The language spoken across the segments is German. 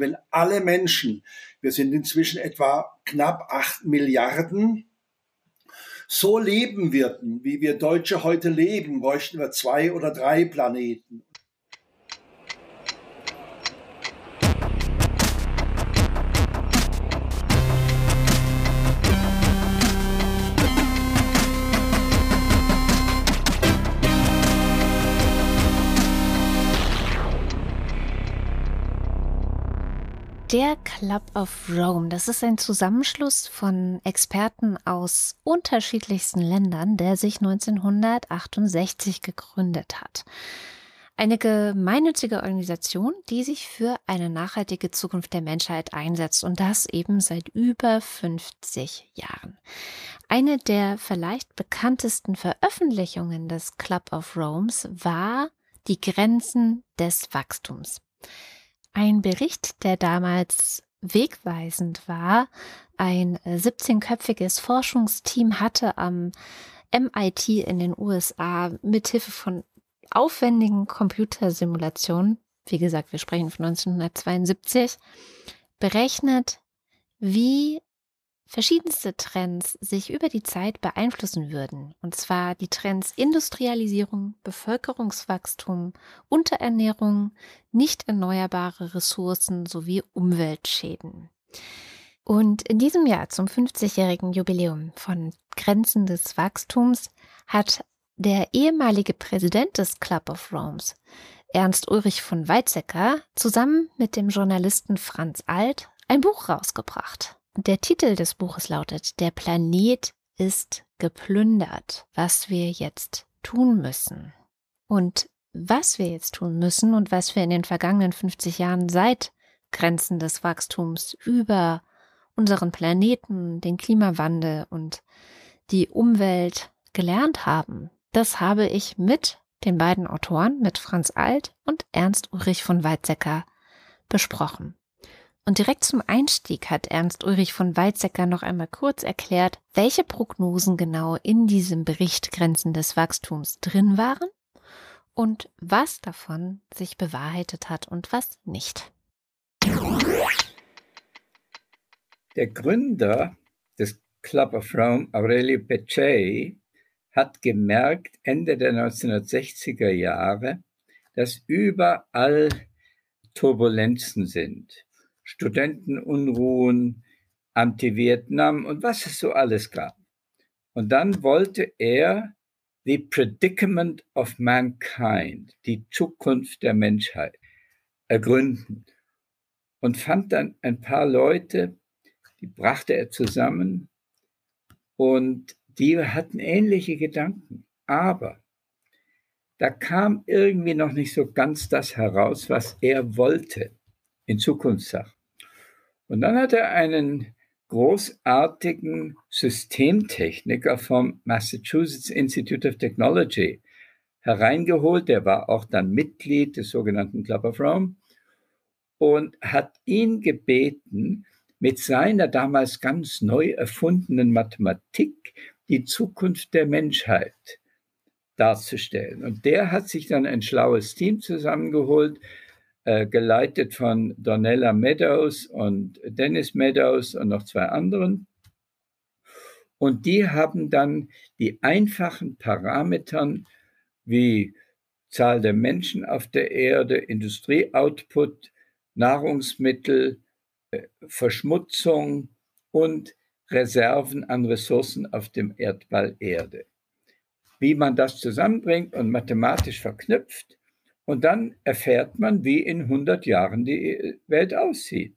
Wenn alle Menschen, wir sind inzwischen etwa knapp acht Milliarden, so leben würden, wie wir Deutsche heute leben, bräuchten wir zwei oder drei Planeten. Der Club of Rome, das ist ein Zusammenschluss von Experten aus unterschiedlichsten Ländern, der sich 1968 gegründet hat. Eine gemeinnützige Organisation, die sich für eine nachhaltige Zukunft der Menschheit einsetzt und das eben seit über 50 Jahren. Eine der vielleicht bekanntesten Veröffentlichungen des Club of Romes war Die Grenzen des Wachstums. Ein Bericht, der damals wegweisend war. Ein 17-köpfiges Forschungsteam hatte am MIT in den USA mithilfe von aufwendigen Computersimulationen, wie gesagt, wir sprechen von 1972, berechnet, wie verschiedenste Trends sich über die Zeit beeinflussen würden. Und zwar die Trends Industrialisierung, Bevölkerungswachstum, Unterernährung, nicht erneuerbare Ressourcen sowie Umweltschäden. Und in diesem Jahr zum 50-jährigen Jubiläum von Grenzen des Wachstums hat der ehemalige Präsident des Club of Romes, Ernst Ulrich von Weizsäcker, zusammen mit dem Journalisten Franz Alt ein Buch rausgebracht. Der Titel des Buches lautet Der Planet ist geplündert, was wir jetzt tun müssen. Und was wir jetzt tun müssen und was wir in den vergangenen 50 Jahren seit Grenzen des Wachstums über unseren Planeten, den Klimawandel und die Umwelt gelernt haben, das habe ich mit den beiden Autoren, mit Franz Alt und Ernst Ulrich von Weizsäcker, besprochen. Und direkt zum Einstieg hat Ernst Ulrich von Weizsäcker noch einmal kurz erklärt, welche Prognosen genau in diesem Bericht Grenzen des Wachstums drin waren und was davon sich bewahrheitet hat und was nicht. Der Gründer des Club of Rome, Aurelio Peccei, hat gemerkt, Ende der 1960er Jahre, dass überall Turbulenzen sind. Studentenunruhen, Anti-Vietnam und was es so alles gab. Und dann wollte er The Predicament of Mankind, die Zukunft der Menschheit, ergründen und fand dann ein paar Leute, die brachte er zusammen und die hatten ähnliche Gedanken. Aber da kam irgendwie noch nicht so ganz das heraus, was er wollte in Zukunftssachen. Und dann hat er einen großartigen Systemtechniker vom Massachusetts Institute of Technology hereingeholt. Der war auch dann Mitglied des sogenannten Club of Rome und hat ihn gebeten, mit seiner damals ganz neu erfundenen Mathematik die Zukunft der Menschheit darzustellen. Und der hat sich dann ein schlaues Team zusammengeholt, geleitet von Donella Meadows und Dennis Meadows und noch zwei anderen. Und die haben dann die einfachen Parametern wie Zahl der Menschen auf der Erde, Industrieoutput, Nahrungsmittel, äh, Verschmutzung und Reserven an Ressourcen auf dem Erdball Erde. Wie man das zusammenbringt und mathematisch verknüpft, und dann erfährt man, wie in 100 Jahren die Welt aussieht.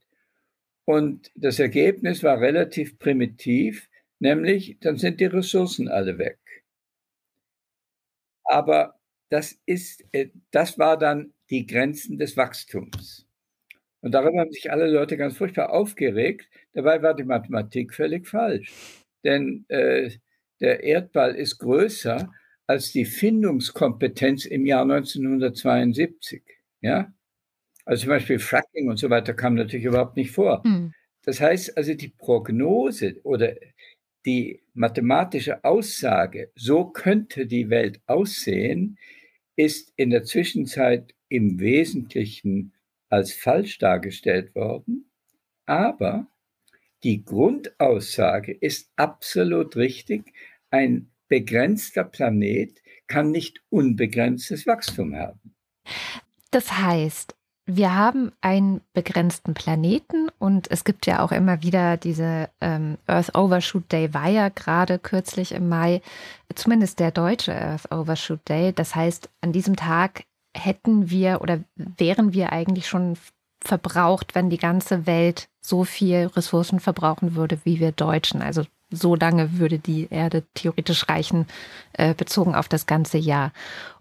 Und das Ergebnis war relativ primitiv, nämlich dann sind die Ressourcen alle weg. Aber das ist, äh, das war dann die Grenzen des Wachstums. Und darüber haben sich alle Leute ganz furchtbar aufgeregt. Dabei war die Mathematik völlig falsch. Denn äh, der Erdball ist größer als die Findungskompetenz im Jahr 1972. Ja? Also zum Beispiel Fracking und so weiter kam natürlich überhaupt nicht vor. Mhm. Das heißt also, die Prognose oder die mathematische Aussage, so könnte die Welt aussehen, ist in der Zwischenzeit im Wesentlichen als falsch dargestellt worden, aber die Grundaussage ist absolut richtig. Ein begrenzter Planet kann nicht unbegrenztes Wachstum haben. Das heißt, wir haben einen begrenzten Planeten und es gibt ja auch immer wieder diese ähm, Earth Overshoot Day, war ja gerade kürzlich im Mai, zumindest der deutsche Earth Overshoot Day. Das heißt, an diesem Tag hätten wir oder wären wir eigentlich schon verbraucht, wenn die ganze Welt so viel Ressourcen verbrauchen würde wie wir Deutschen. Also so lange würde die Erde theoretisch reichen, äh, bezogen auf das ganze Jahr.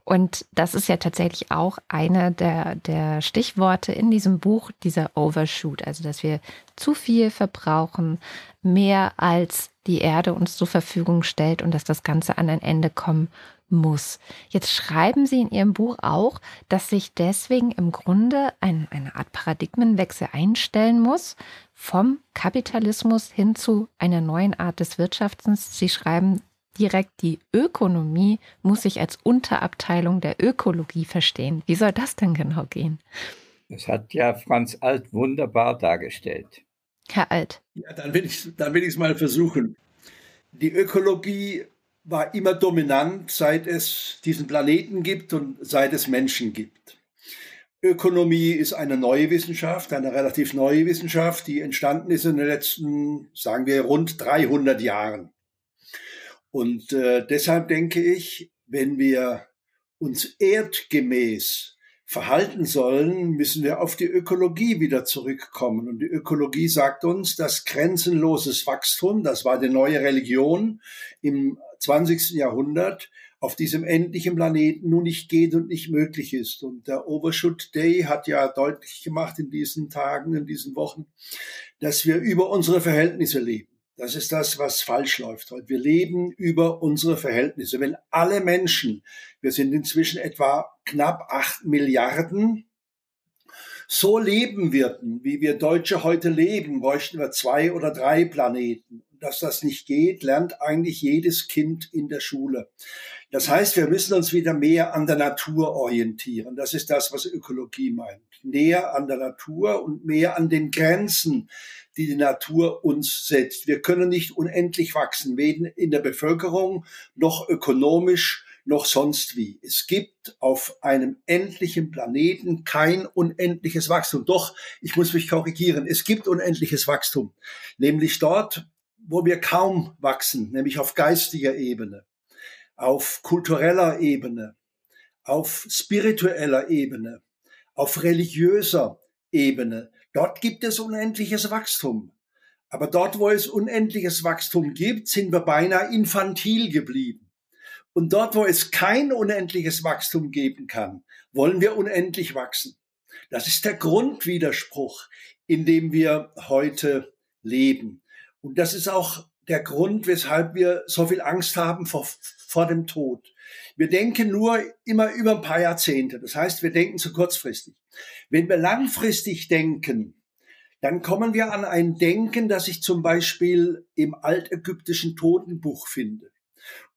Und das ist ja tatsächlich auch einer der, der Stichworte in diesem Buch, dieser Overshoot, also dass wir zu viel verbrauchen, mehr als die Erde uns zur Verfügung stellt und dass das Ganze an ein Ende kommen muss. Jetzt schreiben Sie in Ihrem Buch auch, dass sich deswegen im Grunde ein, eine Art Paradigmenwechsel einstellen muss vom Kapitalismus hin zu einer neuen Art des Wirtschaftens. Sie schreiben direkt, die Ökonomie muss sich als Unterabteilung der Ökologie verstehen. Wie soll das denn genau gehen? Das hat ja Franz Alt wunderbar dargestellt. Herr Alt. Ja, dann will ich es mal versuchen. Die Ökologie war immer dominant, seit es diesen Planeten gibt und seit es Menschen gibt. Ökonomie ist eine neue Wissenschaft, eine relativ neue Wissenschaft, die entstanden ist in den letzten, sagen wir, rund 300 Jahren. Und äh, deshalb denke ich, wenn wir uns erdgemäß verhalten sollen, müssen wir auf die Ökologie wieder zurückkommen. Und die Ökologie sagt uns, dass grenzenloses Wachstum, das war die neue Religion im 20. Jahrhundert, auf diesem endlichen Planeten nun nicht geht und nicht möglich ist. Und der Overshoot Day hat ja deutlich gemacht in diesen Tagen, in diesen Wochen, dass wir über unsere Verhältnisse leben. Das ist das, was falsch läuft heute. Wir leben über unsere Verhältnisse. Wenn alle Menschen, wir sind inzwischen etwa knapp acht Milliarden, so leben würden, wie wir Deutsche heute leben, bräuchten wir zwei oder drei Planeten. Dass das nicht geht, lernt eigentlich jedes Kind in der Schule. Das heißt, wir müssen uns wieder mehr an der Natur orientieren. Das ist das, was Ökologie meint. Näher an der Natur und mehr an den Grenzen, die die Natur uns setzt. Wir können nicht unendlich wachsen, weder in der Bevölkerung noch ökonomisch noch sonst wie. Es gibt auf einem endlichen Planeten kein unendliches Wachstum. Doch, ich muss mich korrigieren, es gibt unendliches Wachstum, nämlich dort, wo wir kaum wachsen, nämlich auf geistiger Ebene, auf kultureller Ebene, auf spiritueller Ebene, auf religiöser Ebene. Dort gibt es unendliches Wachstum. Aber dort, wo es unendliches Wachstum gibt, sind wir beinahe infantil geblieben. Und dort, wo es kein unendliches Wachstum geben kann, wollen wir unendlich wachsen. Das ist der Grundwiderspruch, in dem wir heute leben. Und das ist auch der Grund, weshalb wir so viel Angst haben vor, vor dem Tod. Wir denken nur immer über ein paar Jahrzehnte. Das heißt, wir denken zu kurzfristig. Wenn wir langfristig denken, dann kommen wir an ein Denken, das ich zum Beispiel im altägyptischen Totenbuch finde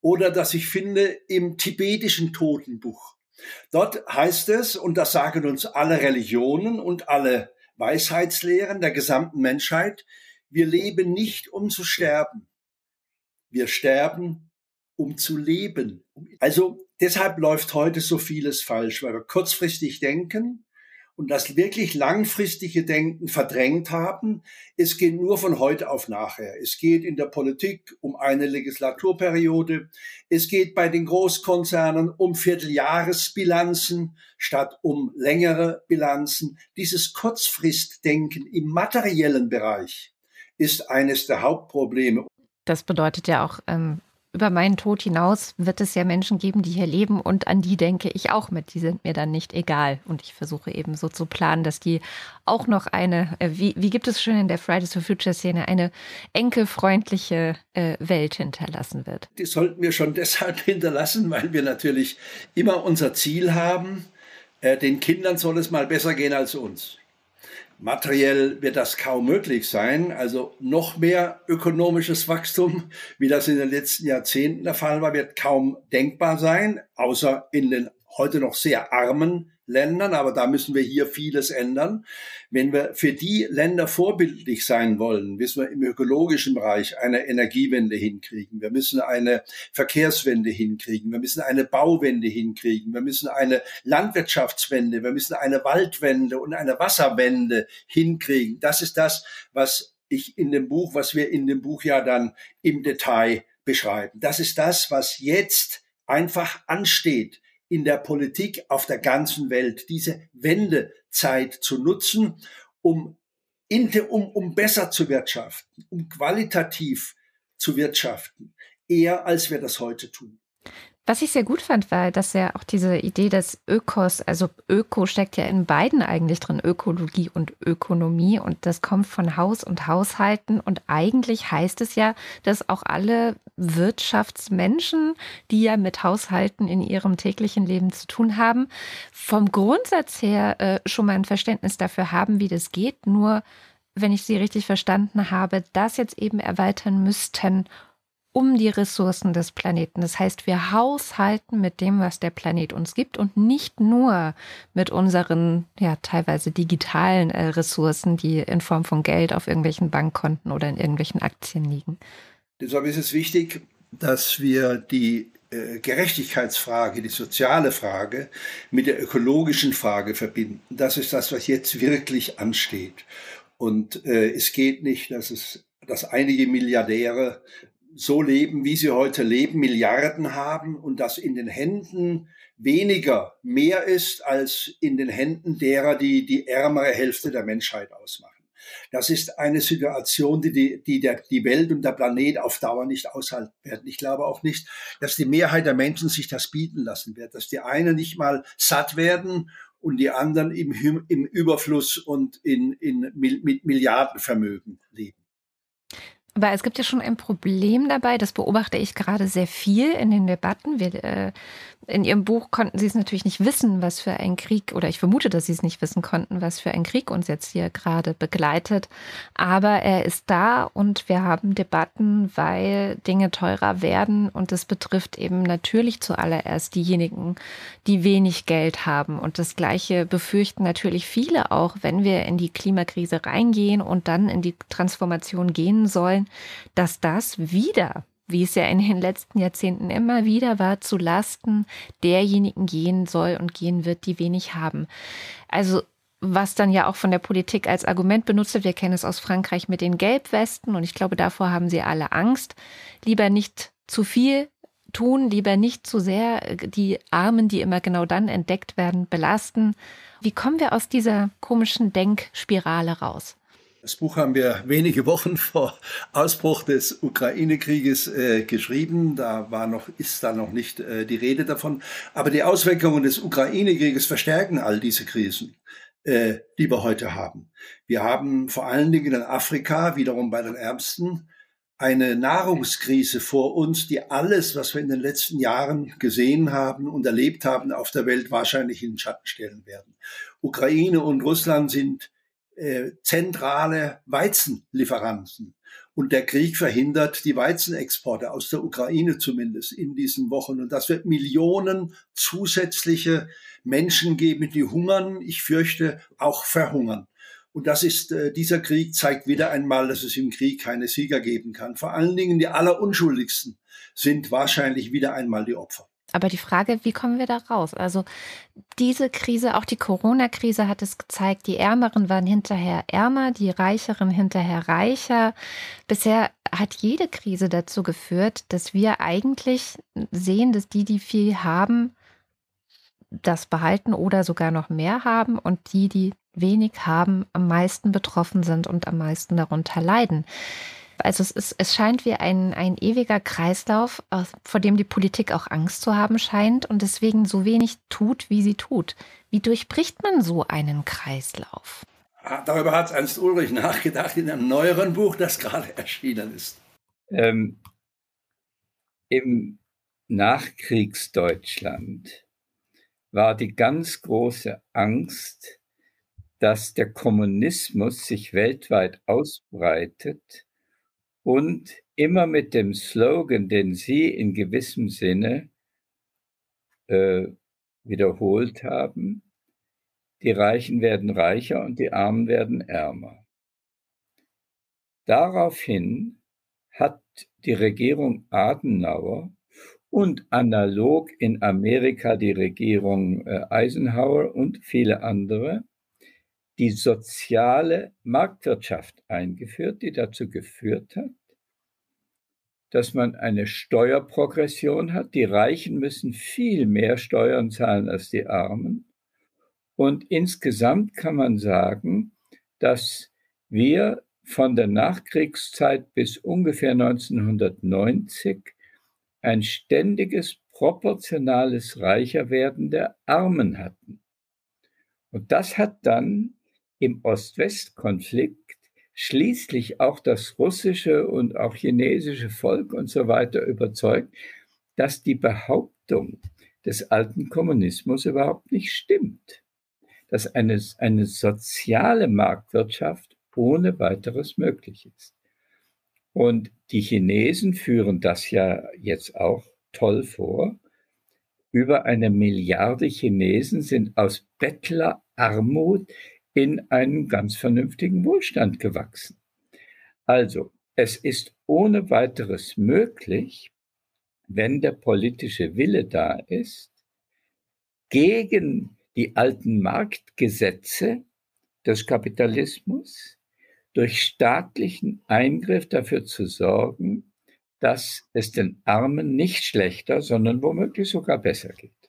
oder das ich finde im tibetischen Totenbuch. Dort heißt es, und das sagen uns alle Religionen und alle Weisheitslehren der gesamten Menschheit, wir leben nicht, um zu sterben. Wir sterben, um zu leben. Also deshalb läuft heute so vieles falsch, weil wir kurzfristig denken und das wirklich langfristige Denken verdrängt haben. Es geht nur von heute auf nachher. Es geht in der Politik um eine Legislaturperiode. Es geht bei den Großkonzernen um Vierteljahresbilanzen statt um längere Bilanzen. Dieses Kurzfristdenken im materiellen Bereich ist eines der Hauptprobleme. Das bedeutet ja auch, ähm, über meinen Tod hinaus wird es ja Menschen geben, die hier leben und an die denke ich auch mit. Die sind mir dann nicht egal. Und ich versuche eben so zu planen, dass die auch noch eine, äh, wie, wie gibt es schon in der Fridays for Future Szene, eine enkelfreundliche äh, Welt hinterlassen wird. Die sollten wir schon deshalb hinterlassen, weil wir natürlich immer unser Ziel haben, äh, den Kindern soll es mal besser gehen als uns. Materiell wird das kaum möglich sein. Also noch mehr ökonomisches Wachstum, wie das in den letzten Jahrzehnten der Fall war, wird kaum denkbar sein, außer in den heute noch sehr armen Ländern, aber da müssen wir hier vieles ändern. Wenn wir für die Länder vorbildlich sein wollen, müssen wir im ökologischen Bereich eine Energiewende hinkriegen. Wir müssen eine Verkehrswende hinkriegen. Wir müssen eine Bauwende hinkriegen. Wir müssen eine Landwirtschaftswende. Wir müssen eine Waldwende und eine Wasserwende hinkriegen. Das ist das, was ich in dem Buch, was wir in dem Buch ja dann im Detail beschreiben. Das ist das, was jetzt einfach ansteht in der Politik auf der ganzen Welt, diese Wendezeit zu nutzen, um, um, um besser zu wirtschaften, um qualitativ zu wirtschaften, eher als wir das heute tun. Was ich sehr gut fand, war, dass ja auch diese Idee des Ökos, also Öko steckt ja in beiden eigentlich drin, Ökologie und Ökonomie. Und das kommt von Haus und Haushalten. Und eigentlich heißt es ja, dass auch alle Wirtschaftsmenschen, die ja mit Haushalten in ihrem täglichen Leben zu tun haben, vom Grundsatz her äh, schon mal ein Verständnis dafür haben, wie das geht, nur wenn ich Sie richtig verstanden habe, das jetzt eben erweitern müssten, um die Ressourcen des Planeten. Das heißt, wir haushalten mit dem, was der Planet uns gibt und nicht nur mit unseren ja teilweise digitalen äh, Ressourcen, die in Form von Geld auf irgendwelchen Bankkonten oder in irgendwelchen Aktien liegen. Deshalb ist es wichtig, dass wir die äh, Gerechtigkeitsfrage, die soziale Frage mit der ökologischen Frage verbinden. Das ist das, was jetzt wirklich ansteht. Und äh, es geht nicht, dass es dass einige Milliardäre so leben, wie sie heute leben, Milliarden haben und dass in den Händen weniger mehr ist als in den Händen derer, die die ärmere Hälfte der Menschheit ausmachen. Das ist eine Situation, die die, die der, die Welt und der Planet auf Dauer nicht aushalten werden. Ich glaube auch nicht, dass die Mehrheit der Menschen sich das bieten lassen wird, dass die einen nicht mal satt werden und die anderen im, im Überfluss und in, in, mit Milliardenvermögen leben. Aber es gibt ja schon ein Problem dabei, das beobachte ich gerade sehr viel in den Debatten. Wir äh, in Ihrem Buch konnten Sie es natürlich nicht wissen, was für ein Krieg, oder ich vermute, dass Sie es nicht wissen konnten, was für ein Krieg uns jetzt hier gerade begleitet. Aber er ist da und wir haben Debatten, weil Dinge teurer werden und es betrifft eben natürlich zuallererst diejenigen, die wenig Geld haben. Und das Gleiche befürchten natürlich viele auch, wenn wir in die Klimakrise reingehen und dann in die Transformation gehen sollen, dass das wieder wie es ja in den letzten Jahrzehnten immer wieder war, zu Lasten derjenigen gehen soll und gehen wird, die wenig haben. Also was dann ja auch von der Politik als Argument benutzt wird, wir kennen es aus Frankreich mit den Gelbwesten und ich glaube, davor haben sie alle Angst. Lieber nicht zu viel tun, lieber nicht zu sehr die Armen, die immer genau dann entdeckt werden, belasten. Wie kommen wir aus dieser komischen Denkspirale raus? Das Buch haben wir wenige Wochen vor Ausbruch des Ukraine-Krieges äh, geschrieben. Da war noch, ist da noch nicht äh, die Rede davon. Aber die Auswirkungen des Ukraine-Krieges verstärken all diese Krisen, äh, die wir heute haben. Wir haben vor allen Dingen in Afrika, wiederum bei den Ärmsten, eine Nahrungskrise vor uns, die alles, was wir in den letzten Jahren gesehen haben und erlebt haben auf der Welt, wahrscheinlich in den Schatten stellen werden. Ukraine und Russland sind äh, zentrale Weizenlieferanten. Und der Krieg verhindert die Weizenexporte aus der Ukraine zumindest in diesen Wochen. Und das wird Millionen zusätzliche Menschen geben, die hungern. Ich fürchte auch verhungern. Und das ist, äh, dieser Krieg zeigt wieder einmal, dass es im Krieg keine Sieger geben kann. Vor allen Dingen die allerunschuldigsten sind wahrscheinlich wieder einmal die Opfer. Aber die Frage, wie kommen wir da raus? Also diese Krise, auch die Corona-Krise hat es gezeigt, die Ärmeren waren hinterher ärmer, die Reicheren hinterher reicher. Bisher hat jede Krise dazu geführt, dass wir eigentlich sehen, dass die, die viel haben, das behalten oder sogar noch mehr haben und die, die wenig haben, am meisten betroffen sind und am meisten darunter leiden. Also es, ist, es scheint wie ein, ein ewiger Kreislauf, vor dem die Politik auch Angst zu haben scheint und deswegen so wenig tut, wie sie tut. Wie durchbricht man so einen Kreislauf? Ah, darüber hat Ernst Ulrich nachgedacht in einem neueren Buch, das gerade erschienen ist. Ähm, Im Nachkriegsdeutschland war die ganz große Angst, dass der Kommunismus sich weltweit ausbreitet und immer mit dem Slogan, den Sie in gewissem Sinne äh, wiederholt haben, die Reichen werden reicher und die Armen werden ärmer. Daraufhin hat die Regierung Adenauer und analog in Amerika die Regierung äh, Eisenhower und viele andere die soziale Marktwirtschaft eingeführt, die dazu geführt hat, dass man eine Steuerprogression hat. Die Reichen müssen viel mehr Steuern zahlen als die Armen. Und insgesamt kann man sagen, dass wir von der Nachkriegszeit bis ungefähr 1990 ein ständiges proportionales Reicherwerden der Armen hatten. Und das hat dann im Ost-West-Konflikt schließlich auch das russische und auch chinesische Volk und so weiter überzeugt, dass die Behauptung des alten Kommunismus überhaupt nicht stimmt, dass eine, eine soziale Marktwirtschaft ohne weiteres möglich ist. Und die Chinesen führen das ja jetzt auch toll vor. Über eine Milliarde Chinesen sind aus Bettlerarmut in einen ganz vernünftigen Wohlstand gewachsen. Also, es ist ohne weiteres möglich, wenn der politische Wille da ist, gegen die alten Marktgesetze des Kapitalismus durch staatlichen Eingriff dafür zu sorgen, dass es den Armen nicht schlechter, sondern womöglich sogar besser geht.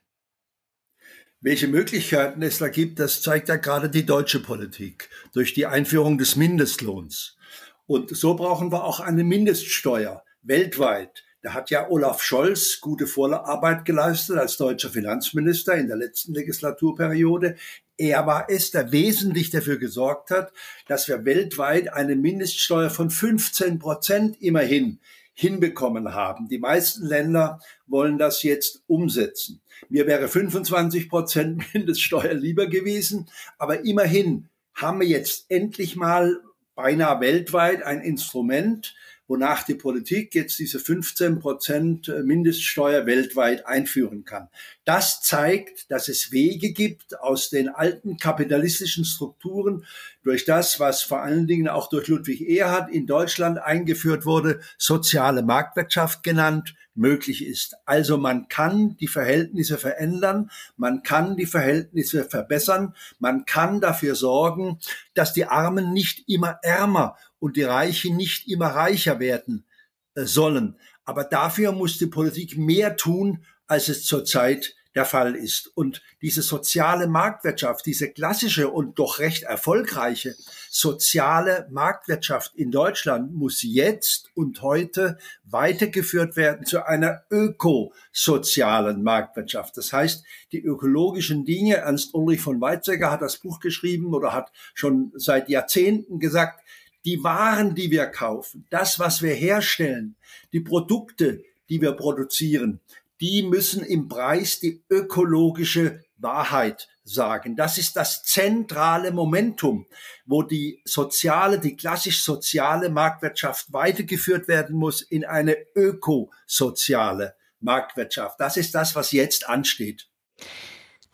Welche Möglichkeiten es da gibt, das zeigt ja gerade die deutsche Politik durch die Einführung des Mindestlohns. Und so brauchen wir auch eine Mindeststeuer weltweit. Da hat ja Olaf Scholz gute Vorarbeit geleistet als deutscher Finanzminister in der letzten Legislaturperiode. Er war es, der wesentlich dafür gesorgt hat, dass wir weltweit eine Mindeststeuer von 15 Prozent immerhin hinbekommen haben. Die meisten Länder wollen das jetzt umsetzen. Mir wäre 25 Prozent Mindeststeuer lieber gewesen, aber immerhin haben wir jetzt endlich mal beinahe weltweit ein Instrument, wonach die Politik jetzt diese 15 Prozent Mindeststeuer weltweit einführen kann. Das zeigt, dass es Wege gibt aus den alten kapitalistischen Strukturen durch das, was vor allen Dingen auch durch Ludwig Erhard in Deutschland eingeführt wurde, soziale Marktwirtschaft genannt, möglich ist. Also man kann die Verhältnisse verändern, man kann die Verhältnisse verbessern, man kann dafür sorgen, dass die Armen nicht immer ärmer und die Reichen nicht immer reicher werden äh, sollen. Aber dafür muss die Politik mehr tun, als es zurzeit der Fall ist. Und diese soziale Marktwirtschaft, diese klassische und doch recht erfolgreiche soziale Marktwirtschaft in Deutschland muss jetzt und heute weitergeführt werden zu einer ökosozialen Marktwirtschaft. Das heißt, die ökologischen Dinge, Ernst Ulrich von Weizsäcker hat das Buch geschrieben oder hat schon seit Jahrzehnten gesagt, die Waren, die wir kaufen, das, was wir herstellen, die Produkte, die wir produzieren, die müssen im Preis die ökologische Wahrheit sagen. Das ist das zentrale Momentum, wo die soziale, die klassisch soziale Marktwirtschaft weitergeführt werden muss in eine ökosoziale Marktwirtschaft. Das ist das, was jetzt ansteht.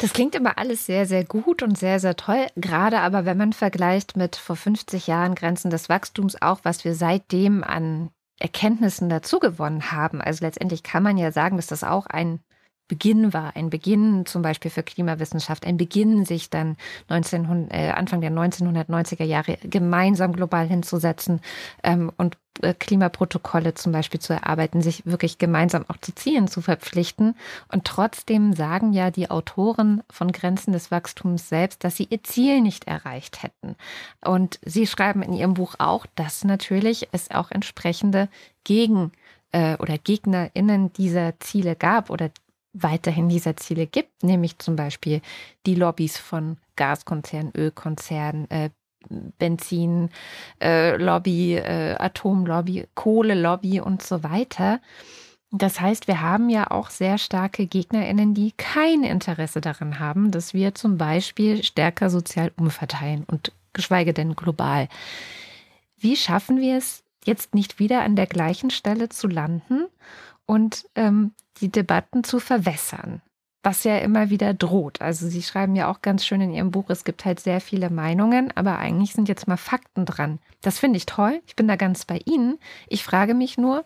Das klingt immer alles sehr, sehr gut und sehr, sehr toll. Gerade aber, wenn man vergleicht mit vor 50 Jahren Grenzen des Wachstums, auch was wir seitdem an Erkenntnissen dazugewonnen haben. Also letztendlich kann man ja sagen, dass das auch ein Beginn war, ein Beginn zum Beispiel für Klimawissenschaft, ein Beginn, sich dann 1900, äh, Anfang der 1990er Jahre gemeinsam global hinzusetzen ähm, und äh, Klimaprotokolle zum Beispiel zu erarbeiten, sich wirklich gemeinsam auch zu Zielen zu verpflichten. Und trotzdem sagen ja die Autoren von Grenzen des Wachstums selbst, dass sie ihr Ziel nicht erreicht hätten. Und sie schreiben in ihrem Buch auch, dass natürlich es auch entsprechende Gegen- äh, oder GegnerInnen dieser Ziele gab oder weiterhin dieser Ziele gibt, nämlich zum Beispiel die Lobbys von Gaskonzernen, Ölkonzernen, äh, Benzin, äh, Lobby, äh, Atomlobby, Kohlelobby und so weiter. Das heißt, wir haben ja auch sehr starke GegnerInnen, die kein Interesse daran haben, dass wir zum Beispiel stärker sozial umverteilen und geschweige denn global. Wie schaffen wir es, jetzt nicht wieder an der gleichen Stelle zu landen und ähm, die Debatten zu verwässern. was ja immer wieder droht. Also Sie schreiben ja auch ganz schön in Ihrem Buch, es gibt halt sehr viele Meinungen, aber eigentlich sind jetzt mal Fakten dran. Das finde ich toll. Ich bin da ganz bei Ihnen. Ich frage mich nur,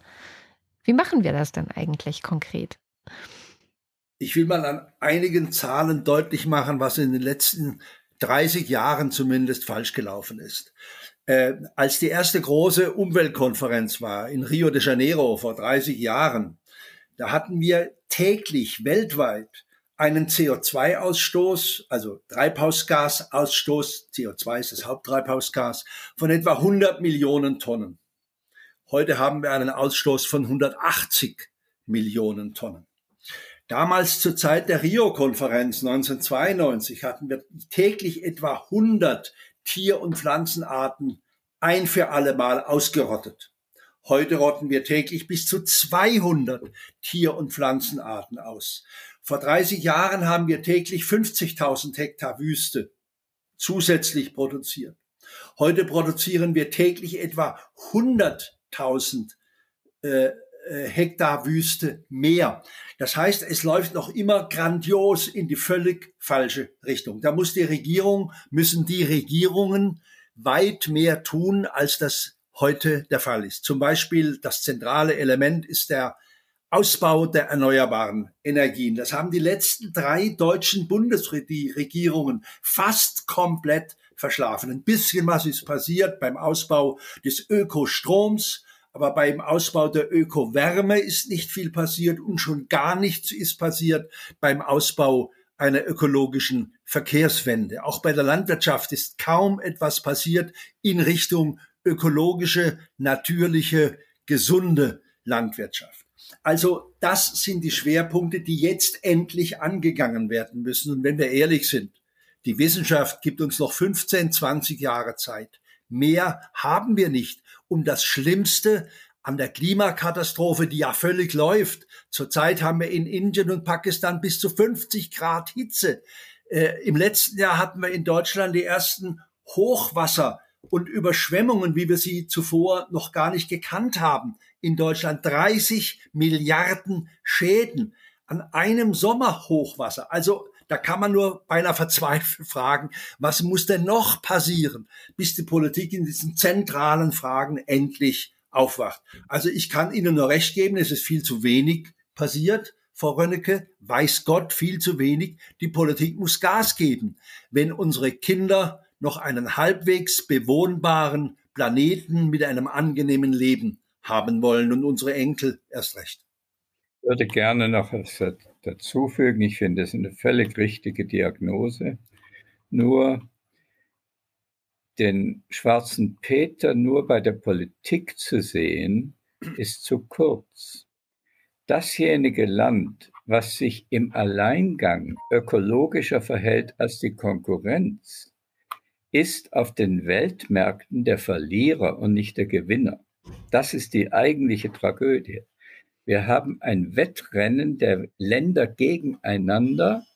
wie machen wir das denn eigentlich konkret? Ich will mal an einigen Zahlen deutlich machen, was in den letzten 30 Jahren zumindest falsch gelaufen ist. Äh, als die erste große Umweltkonferenz war in Rio de Janeiro vor 30 Jahren, da hatten wir täglich weltweit einen CO2-Ausstoß, also Treibhausgasausstoß, CO2 ist das Haupttreibhausgas, von etwa 100 Millionen Tonnen. Heute haben wir einen Ausstoß von 180 Millionen Tonnen. Damals zur Zeit der Rio-Konferenz 1992 hatten wir täglich etwa 100 Tier- und Pflanzenarten ein für alle Mal ausgerottet. Heute rotten wir täglich bis zu 200 Tier- und Pflanzenarten aus. Vor 30 Jahren haben wir täglich 50.000 Hektar Wüste zusätzlich produziert. Heute produzieren wir täglich etwa 100.000 äh, äh, Hektar Wüste mehr. Das heißt, es läuft noch immer grandios in die völlig falsche Richtung. Da muss die Regierung, müssen die Regierungen weit mehr tun, als das heute der Fall ist. Zum Beispiel das zentrale Element ist der Ausbau der erneuerbaren Energien. Das haben die letzten drei deutschen Bundesregierungen fast komplett verschlafen. Ein bisschen was ist passiert beim Ausbau des Ökostroms, aber beim Ausbau der Ökowärme ist nicht viel passiert und schon gar nichts ist passiert beim Ausbau einer ökologischen Verkehrswende. Auch bei der Landwirtschaft ist kaum etwas passiert in Richtung ökologische, natürliche, gesunde Landwirtschaft. Also das sind die Schwerpunkte, die jetzt endlich angegangen werden müssen. Und wenn wir ehrlich sind, die Wissenschaft gibt uns noch 15, 20 Jahre Zeit. Mehr haben wir nicht, um das Schlimmste an der Klimakatastrophe, die ja völlig läuft. Zurzeit haben wir in Indien und Pakistan bis zu 50 Grad Hitze. Äh, Im letzten Jahr hatten wir in Deutschland die ersten Hochwasser und Überschwemmungen, wie wir sie zuvor noch gar nicht gekannt haben. In Deutschland 30 Milliarden Schäden an einem Sommerhochwasser. Also da kann man nur beinahe verzweifelt fragen, was muss denn noch passieren, bis die Politik in diesen zentralen Fragen endlich aufwacht. Also ich kann Ihnen nur recht geben, es ist viel zu wenig passiert. Frau Rönnecke, weiß Gott, viel zu wenig. Die Politik muss Gas geben. Wenn unsere Kinder noch einen halbwegs bewohnbaren Planeten mit einem angenehmen Leben haben wollen und unsere Enkel erst recht. Ich würde gerne noch was dazufügen. Ich finde es eine völlig richtige Diagnose. Nur den schwarzen Peter nur bei der Politik zu sehen, ist zu kurz. Dasjenige Land, was sich im Alleingang ökologischer verhält als die Konkurrenz, ist auf den Weltmärkten der Verlierer und nicht der Gewinner. Das ist die eigentliche Tragödie. Wir haben ein Wettrennen der Länder gegeneinander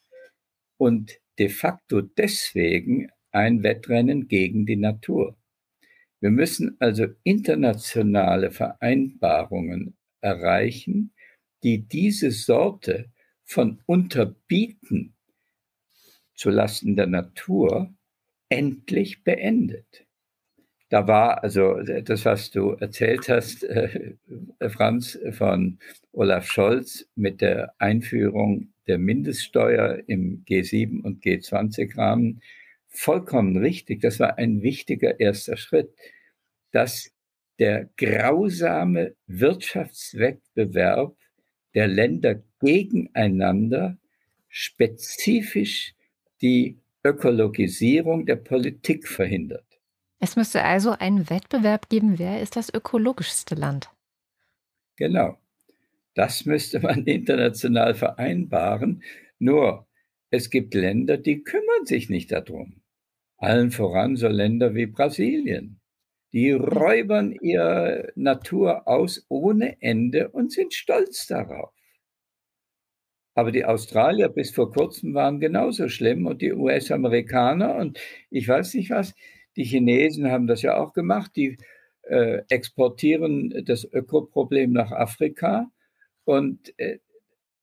und de facto deswegen ein Wettrennen gegen die Natur. Wir müssen also internationale Vereinbarungen erreichen, die diese Sorte von Unterbieten zulasten der Natur endlich beendet. Da war also das, was du erzählt hast, äh, Franz, von Olaf Scholz mit der Einführung der Mindeststeuer im G7 und G20-Rahmen, vollkommen richtig. Das war ein wichtiger erster Schritt, dass der grausame Wirtschaftswettbewerb der Länder gegeneinander spezifisch die Ökologisierung der Politik verhindert. Es müsste also einen Wettbewerb geben, wer ist das ökologischste Land? Genau. Das müsste man international vereinbaren. Nur, es gibt Länder, die kümmern sich nicht darum. Allen voran so Länder wie Brasilien. Die räubern ihre Natur aus ohne Ende und sind stolz darauf. Aber die Australier bis vor kurzem waren genauso schlimm und die US-Amerikaner und ich weiß nicht was, die Chinesen haben das ja auch gemacht, die äh, exportieren das Ökoproblem nach Afrika und äh,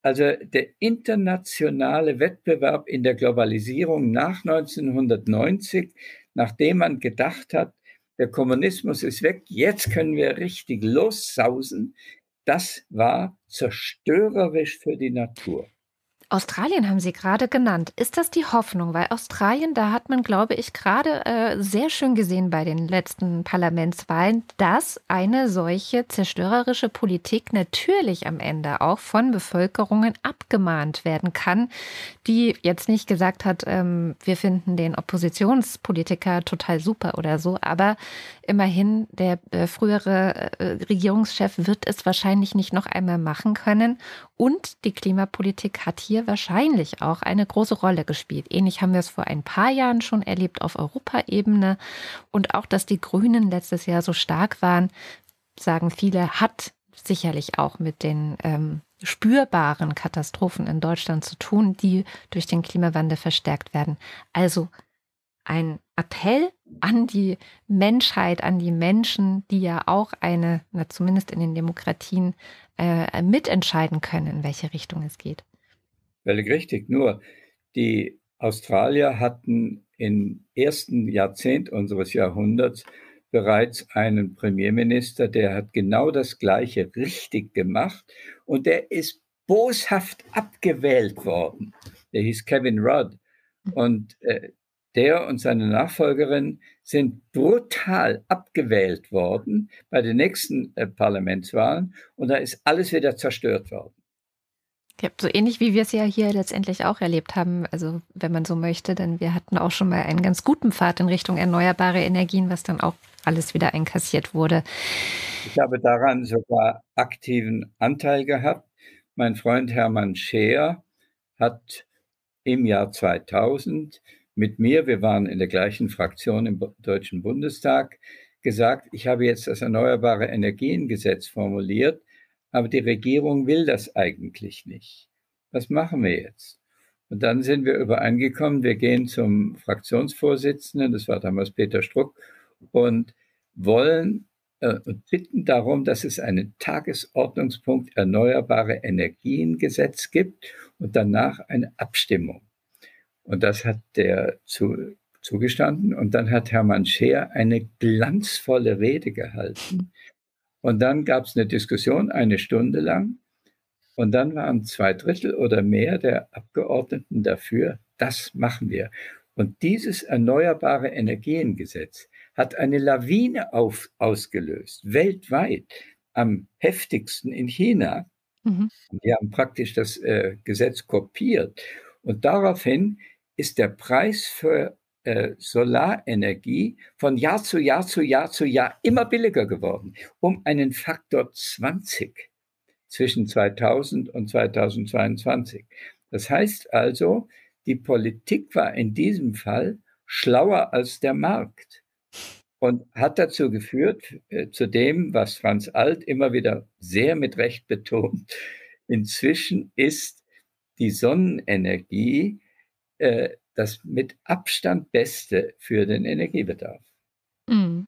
Also der internationale Wettbewerb in der Globalisierung nach 1990, nachdem man gedacht hat, der Kommunismus ist weg, jetzt können wir richtig lossausen, das war zerstörerisch für die Natur. Australien haben Sie gerade genannt. Ist das die Hoffnung? Weil Australien, da hat man, glaube ich, gerade äh, sehr schön gesehen bei den letzten Parlamentswahlen, dass eine solche zerstörerische Politik natürlich am Ende auch von Bevölkerungen abgemahnt werden kann, die jetzt nicht gesagt hat, ähm, wir finden den Oppositionspolitiker total super oder so, aber immerhin der äh, frühere äh, Regierungschef wird es wahrscheinlich nicht noch einmal machen können. Und die Klimapolitik hat hier wahrscheinlich auch eine große Rolle gespielt. Ähnlich haben wir es vor ein paar Jahren schon erlebt auf Europaebene. Und auch, dass die Grünen letztes Jahr so stark waren, sagen viele, hat sicherlich auch mit den ähm, spürbaren Katastrophen in Deutschland zu tun, die durch den Klimawandel verstärkt werden. Also ein Appell an die Menschheit, an die Menschen, die ja auch eine, na, zumindest in den Demokratien, äh, mitentscheiden können, in welche Richtung es geht. Völlig richtig. Nur die Australier hatten im ersten Jahrzehnt unseres Jahrhunderts bereits einen Premierminister, der hat genau das Gleiche richtig gemacht und der ist boshaft abgewählt worden. Der hieß Kevin Rudd. Und äh, der und seine Nachfolgerin sind brutal abgewählt worden bei den nächsten äh, Parlamentswahlen und da ist alles wieder zerstört worden. Ja, so ähnlich wie wir es ja hier letztendlich auch erlebt haben, also wenn man so möchte, denn wir hatten auch schon mal einen ganz guten Pfad in Richtung erneuerbare Energien, was dann auch alles wieder einkassiert wurde. Ich habe daran sogar aktiven Anteil gehabt. Mein Freund Hermann Scheer hat im Jahr 2000 mit mir, wir waren in der gleichen Fraktion im Deutschen Bundestag, gesagt, ich habe jetzt das Erneuerbare Energiengesetz formuliert, aber die Regierung will das eigentlich nicht. Was machen wir jetzt? Und dann sind wir übereingekommen, wir gehen zum Fraktionsvorsitzenden, das war damals Peter Struck, und wollen äh, und bitten darum, dass es einen Tagesordnungspunkt Erneuerbare Energiengesetz gibt und danach eine Abstimmung. Und das hat der zu, zugestanden. Und dann hat Hermann Scheer eine glanzvolle Rede gehalten. Und dann gab es eine Diskussion, eine Stunde lang. Und dann waren zwei Drittel oder mehr der Abgeordneten dafür, das machen wir. Und dieses Erneuerbare Energiengesetz hat eine Lawine auf, ausgelöst, weltweit, am heftigsten in China. Mhm. Die haben praktisch das äh, Gesetz kopiert. Und daraufhin ist der Preis für äh, Solarenergie von Jahr zu Jahr zu Jahr zu Jahr immer billiger geworden, um einen Faktor 20 zwischen 2000 und 2022. Das heißt also, die Politik war in diesem Fall schlauer als der Markt und hat dazu geführt, äh, zu dem, was Franz Alt immer wieder sehr mit Recht betont, inzwischen ist die Sonnenenergie äh, das mit Abstand Beste für den Energiebedarf. Mhm.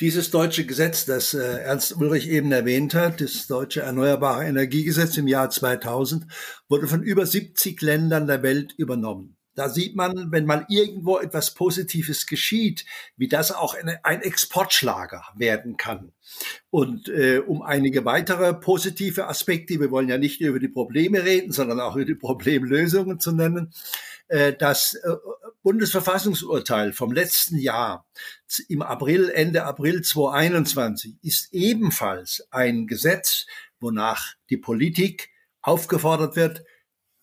Dieses deutsche Gesetz, das äh, Ernst Ulrich eben erwähnt hat, das deutsche Erneuerbare Energiegesetz im Jahr 2000, wurde von über 70 Ländern der Welt übernommen. Da sieht man, wenn mal irgendwo etwas Positives geschieht, wie das auch eine, ein Exportschlager werden kann. Und äh, um einige weitere positive Aspekte, wir wollen ja nicht über die Probleme reden, sondern auch über die Problemlösungen zu nennen, äh, das äh, Bundesverfassungsurteil vom letzten Jahr im April, Ende April 2021 ist ebenfalls ein Gesetz, wonach die Politik aufgefordert wird,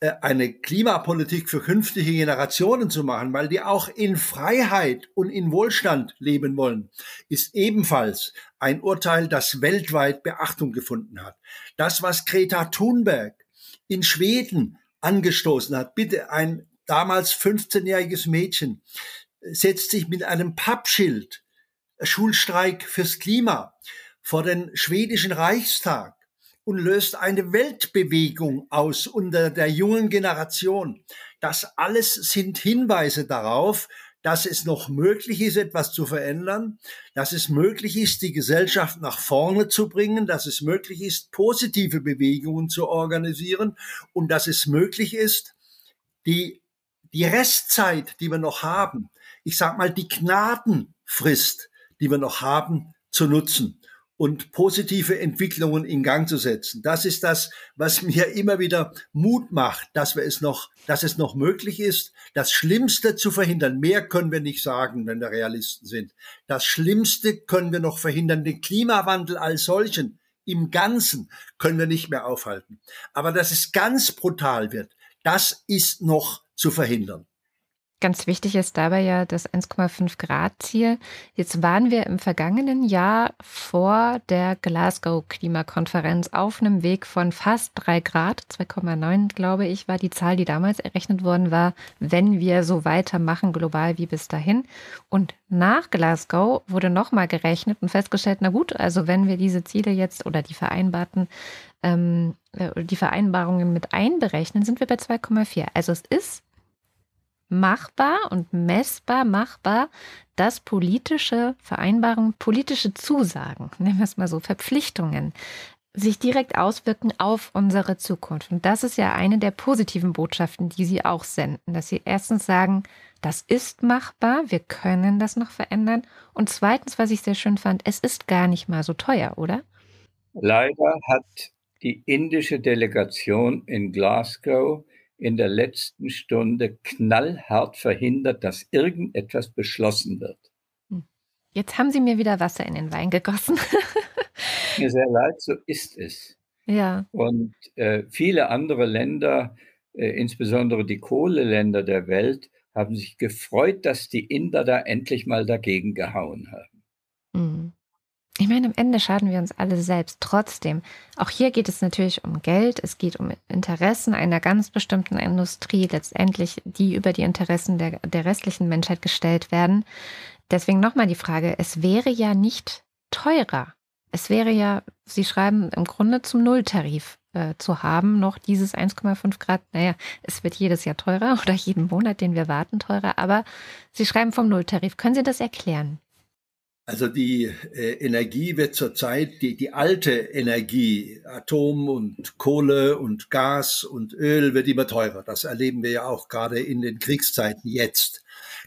äh, eine Klimapolitik für künftige Generationen zu machen, weil die auch in Freiheit und in Wohlstand leben wollen, ist ebenfalls ein Urteil, das weltweit Beachtung gefunden hat. Das, was Greta Thunberg in Schweden angestoßen hat, bitte ein damals 15-jähriges Mädchen, setzt sich mit einem Pappschild, Schulstreik fürs Klima, vor den schwedischen Reichstag und löst eine Weltbewegung aus unter der jungen Generation. Das alles sind Hinweise darauf, dass es noch möglich ist, etwas zu verändern, dass es möglich ist, die Gesellschaft nach vorne zu bringen, dass es möglich ist, positive Bewegungen zu organisieren und dass es möglich ist, die, die Restzeit, die wir noch haben, ich sag mal die Gnadenfrist, die wir noch haben, zu nutzen und positive Entwicklungen in Gang zu setzen. Das ist das, was mir immer wieder Mut macht, dass wir es noch, dass es noch möglich ist, das Schlimmste zu verhindern. Mehr können wir nicht sagen, wenn wir Realisten sind. Das Schlimmste können wir noch verhindern. Den Klimawandel als solchen im Ganzen können wir nicht mehr aufhalten. Aber dass es ganz brutal wird, das ist noch zu verhindern. Ganz wichtig ist dabei ja das 1,5 Grad Ziel. Jetzt waren wir im vergangenen Jahr vor der Glasgow Klimakonferenz auf einem Weg von fast drei Grad. 2,9 glaube ich war die Zahl, die damals errechnet worden war, wenn wir so weitermachen global wie bis dahin. Und nach Glasgow wurde nochmal gerechnet und festgestellt, na gut, also wenn wir diese Ziele jetzt oder die vereinbarten ähm, äh, die Vereinbarungen mit einberechnen, sind wir bei 2,4. Also es ist machbar und messbar machbar, dass politische Vereinbarungen, politische Zusagen, nennen wir es mal so, Verpflichtungen, sich direkt auswirken auf unsere Zukunft. Und das ist ja eine der positiven Botschaften, die Sie auch senden, dass Sie erstens sagen, das ist machbar, wir können das noch verändern. Und zweitens, was ich sehr schön fand, es ist gar nicht mal so teuer, oder? Leider hat die indische Delegation in Glasgow in der letzten Stunde knallhart verhindert, dass irgendetwas beschlossen wird. Hm. Jetzt haben Sie mir wieder Wasser in den Wein gegossen. mir sehr leid, so ist es. Ja. Und äh, viele andere Länder, äh, insbesondere die Kohleländer der Welt, haben sich gefreut, dass die Inder da endlich mal dagegen gehauen haben. Mhm. Ich meine, am Ende schaden wir uns alle selbst. Trotzdem, auch hier geht es natürlich um Geld, es geht um Interessen einer ganz bestimmten Industrie, letztendlich die über die Interessen der, der restlichen Menschheit gestellt werden. Deswegen nochmal die Frage, es wäre ja nicht teurer. Es wäre ja, Sie schreiben im Grunde zum Nulltarif äh, zu haben, noch dieses 1,5 Grad. Naja, es wird jedes Jahr teurer oder jeden Monat, den wir warten, teurer. Aber Sie schreiben vom Nulltarif. Können Sie das erklären? Also die äh, Energie wird zurzeit, die, die alte Energie, Atom und Kohle und Gas und Öl wird immer teurer. Das erleben wir ja auch gerade in den Kriegszeiten jetzt.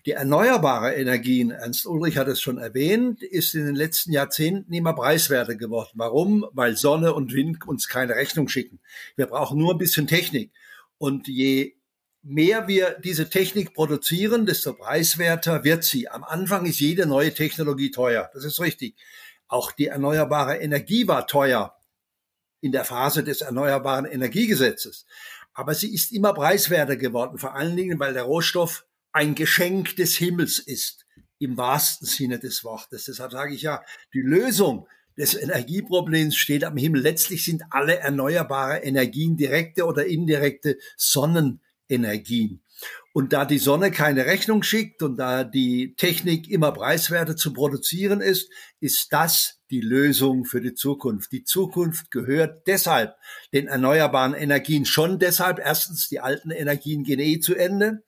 Die erneuerbare Energien, Ernst Ulrich hat es schon erwähnt, ist in den letzten Jahrzehnten immer preiswerter geworden. Warum? Weil Sonne und Wind uns keine Rechnung schicken. Wir brauchen nur ein bisschen Technik. Und je mehr wir diese Technik produzieren, desto preiswerter wird sie. Am Anfang ist jede neue Technologie teuer. Das ist richtig. Auch die erneuerbare Energie war teuer in der Phase des Erneuerbaren Energiegesetzes. Aber sie ist immer preiswerter geworden, vor allen Dingen, weil der Rohstoff ein Geschenk des Himmels ist, im wahrsten Sinne des Wortes. Deshalb sage ich ja, die Lösung des Energieproblems steht am Himmel. Letztlich sind alle erneuerbare Energien direkte oder indirekte Sonnen Energien. Und da die Sonne keine Rechnung schickt und da die Technik immer preiswerter zu produzieren ist, ist das die Lösung für die Zukunft. Die Zukunft gehört deshalb den erneuerbaren Energien schon deshalb. Erstens, die alten Energien gehen eh zu Ende.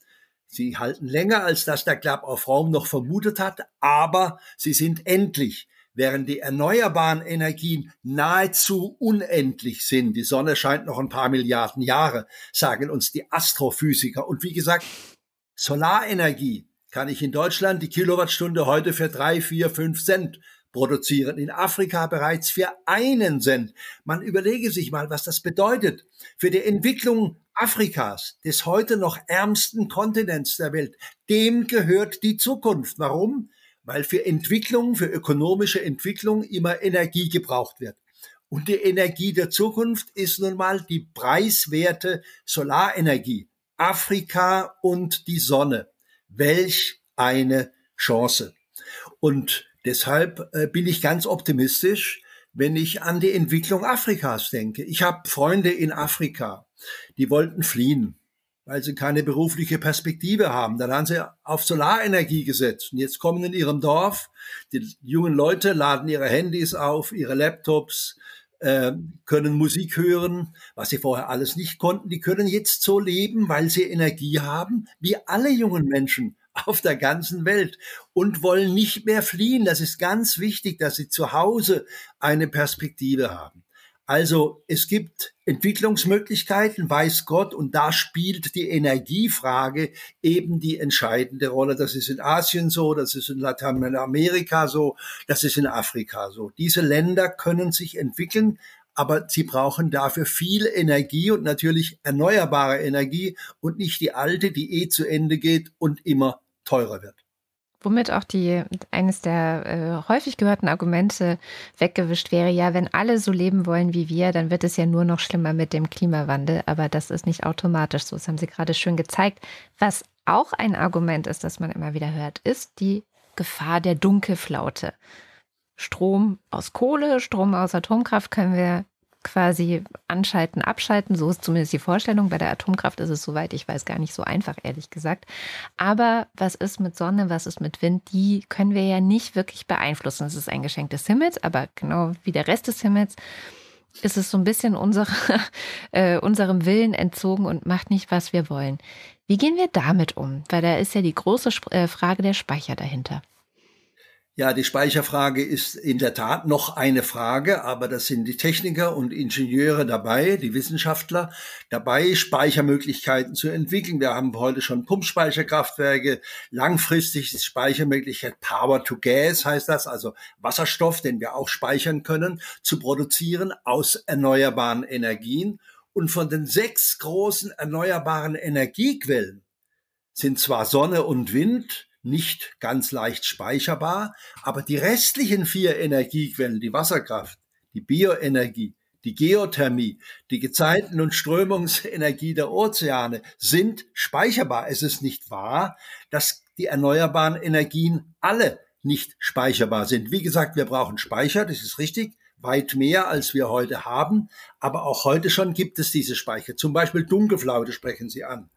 Sie halten länger, als das der Club auf Raum noch vermutet hat, aber sie sind endlich während die erneuerbaren Energien nahezu unendlich sind. Die Sonne scheint noch ein paar Milliarden Jahre, sagen uns die Astrophysiker. Und wie gesagt, Solarenergie kann ich in Deutschland die Kilowattstunde heute für drei, vier, fünf Cent produzieren. In Afrika bereits für einen Cent. Man überlege sich mal, was das bedeutet für die Entwicklung Afrikas, des heute noch ärmsten Kontinents der Welt. Dem gehört die Zukunft. Warum? Weil für Entwicklung, für ökonomische Entwicklung immer Energie gebraucht wird. Und die Energie der Zukunft ist nun mal die preiswerte Solarenergie. Afrika und die Sonne. Welch eine Chance. Und deshalb äh, bin ich ganz optimistisch, wenn ich an die Entwicklung Afrikas denke. Ich habe Freunde in Afrika, die wollten fliehen weil sie keine berufliche Perspektive haben. Dann haben sie auf Solarenergie gesetzt. Und jetzt kommen in ihrem Dorf, die jungen Leute laden ihre Handys auf, ihre Laptops, äh, können Musik hören, was sie vorher alles nicht konnten. Die können jetzt so leben, weil sie Energie haben, wie alle jungen Menschen auf der ganzen Welt und wollen nicht mehr fliehen. Das ist ganz wichtig, dass sie zu Hause eine Perspektive haben. Also es gibt Entwicklungsmöglichkeiten, weiß Gott, und da spielt die Energiefrage eben die entscheidende Rolle. Das ist in Asien so, das ist in Lateinamerika so, das ist in Afrika so. Diese Länder können sich entwickeln, aber sie brauchen dafür viel Energie und natürlich erneuerbare Energie und nicht die alte, die eh zu Ende geht und immer teurer wird. Womit auch die eines der äh, häufig gehörten Argumente weggewischt wäre, ja, wenn alle so leben wollen wie wir, dann wird es ja nur noch schlimmer mit dem Klimawandel. Aber das ist nicht automatisch so. Das haben Sie gerade schön gezeigt. Was auch ein Argument ist, das man immer wieder hört, ist die Gefahr der Dunkelflaute. Strom aus Kohle, Strom aus Atomkraft können wir quasi anschalten, abschalten. So ist zumindest die Vorstellung. Bei der Atomkraft ist es soweit, ich weiß gar nicht so einfach, ehrlich gesagt. Aber was ist mit Sonne, was ist mit Wind? Die können wir ja nicht wirklich beeinflussen. Es ist ein Geschenk des Himmels, aber genau wie der Rest des Himmels ist es so ein bisschen unsere, äh, unserem Willen entzogen und macht nicht, was wir wollen. Wie gehen wir damit um? Weil da ist ja die große äh, Frage der Speicher dahinter. Ja, die Speicherfrage ist in der Tat noch eine Frage, aber das sind die Techniker und Ingenieure dabei, die Wissenschaftler dabei, Speichermöglichkeiten zu entwickeln. Wir haben heute schon Pumpspeicherkraftwerke, langfristig ist Speichermöglichkeit Power to Gas heißt das, also Wasserstoff, den wir auch speichern können, zu produzieren aus erneuerbaren Energien. Und von den sechs großen erneuerbaren Energiequellen sind zwar Sonne und Wind, nicht ganz leicht speicherbar, aber die restlichen vier Energiequellen, die Wasserkraft, die Bioenergie, die Geothermie, die Gezeiten- und Strömungsenergie der Ozeane sind speicherbar. Es ist nicht wahr, dass die erneuerbaren Energien alle nicht speicherbar sind. Wie gesagt, wir brauchen Speicher, das ist richtig, weit mehr, als wir heute haben. Aber auch heute schon gibt es diese Speicher. Zum Beispiel Dunkelflaute sprechen Sie an.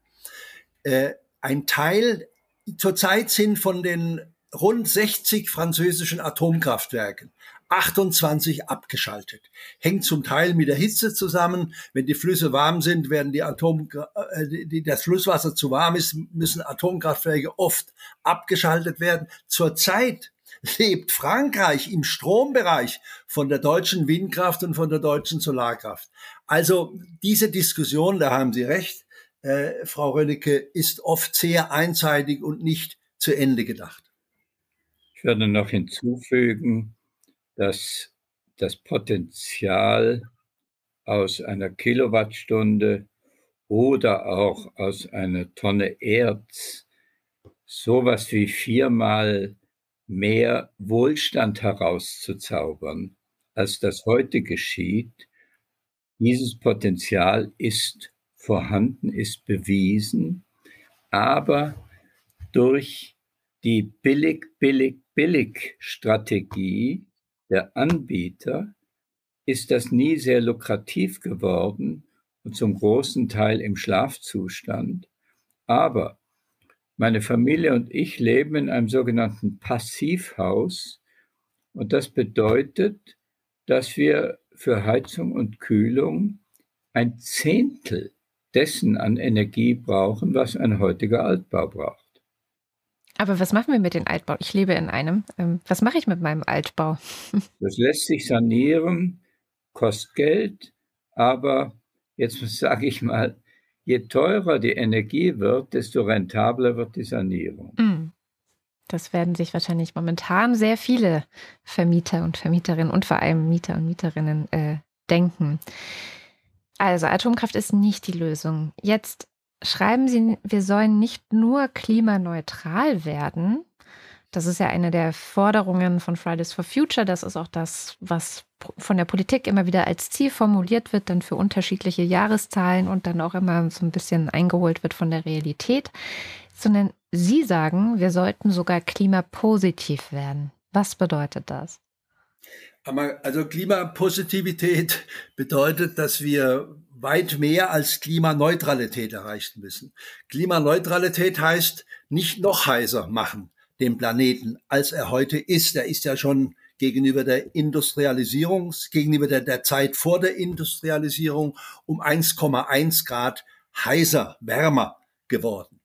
Äh, ein Teil Zurzeit sind von den rund 60 französischen Atomkraftwerken 28 abgeschaltet. Hängt zum Teil mit der Hitze zusammen. Wenn die Flüsse warm sind, werden die Atom, äh, das Flusswasser zu warm ist, müssen Atomkraftwerke oft abgeschaltet werden. Zurzeit lebt Frankreich im Strombereich von der deutschen Windkraft und von der deutschen Solarkraft. Also diese Diskussion, da haben Sie recht, äh, Frau Rönnecke, ist oft sehr einseitig und nicht zu Ende gedacht. Ich würde noch hinzufügen, dass das Potenzial aus einer Kilowattstunde oder auch aus einer Tonne Erz sowas wie viermal mehr Wohlstand herauszuzaubern, als das heute geschieht. Dieses Potenzial ist vorhanden ist, bewiesen, aber durch die billig, billig, billig Strategie der Anbieter ist das nie sehr lukrativ geworden und zum großen Teil im Schlafzustand. Aber meine Familie und ich leben in einem sogenannten Passivhaus und das bedeutet, dass wir für Heizung und Kühlung ein Zehntel dessen an Energie brauchen, was ein heutiger Altbau braucht. Aber was machen wir mit den Altbau? Ich lebe in einem. Ähm, was mache ich mit meinem Altbau? Das lässt sich sanieren, kostet Geld, aber jetzt sage ich mal, je teurer die Energie wird, desto rentabler wird die Sanierung. Mm. Das werden sich wahrscheinlich momentan sehr viele Vermieter und Vermieterinnen und vor allem Mieter und Mieterinnen äh, denken. Also Atomkraft ist nicht die Lösung. Jetzt schreiben Sie, wir sollen nicht nur klimaneutral werden. Das ist ja eine der Forderungen von Fridays for Future. Das ist auch das, was von der Politik immer wieder als Ziel formuliert wird, dann für unterschiedliche Jahreszahlen und dann auch immer so ein bisschen eingeholt wird von der Realität. Sondern Sie sagen, wir sollten sogar klimapositiv werden. Was bedeutet das? Also Klimapositivität bedeutet, dass wir weit mehr als Klimaneutralität erreichen müssen. Klimaneutralität heißt nicht noch heißer machen den Planeten, als er heute ist. Er ist ja schon gegenüber der Industrialisierung, gegenüber der, der Zeit vor der Industrialisierung um 1,1 Grad heißer, wärmer geworden.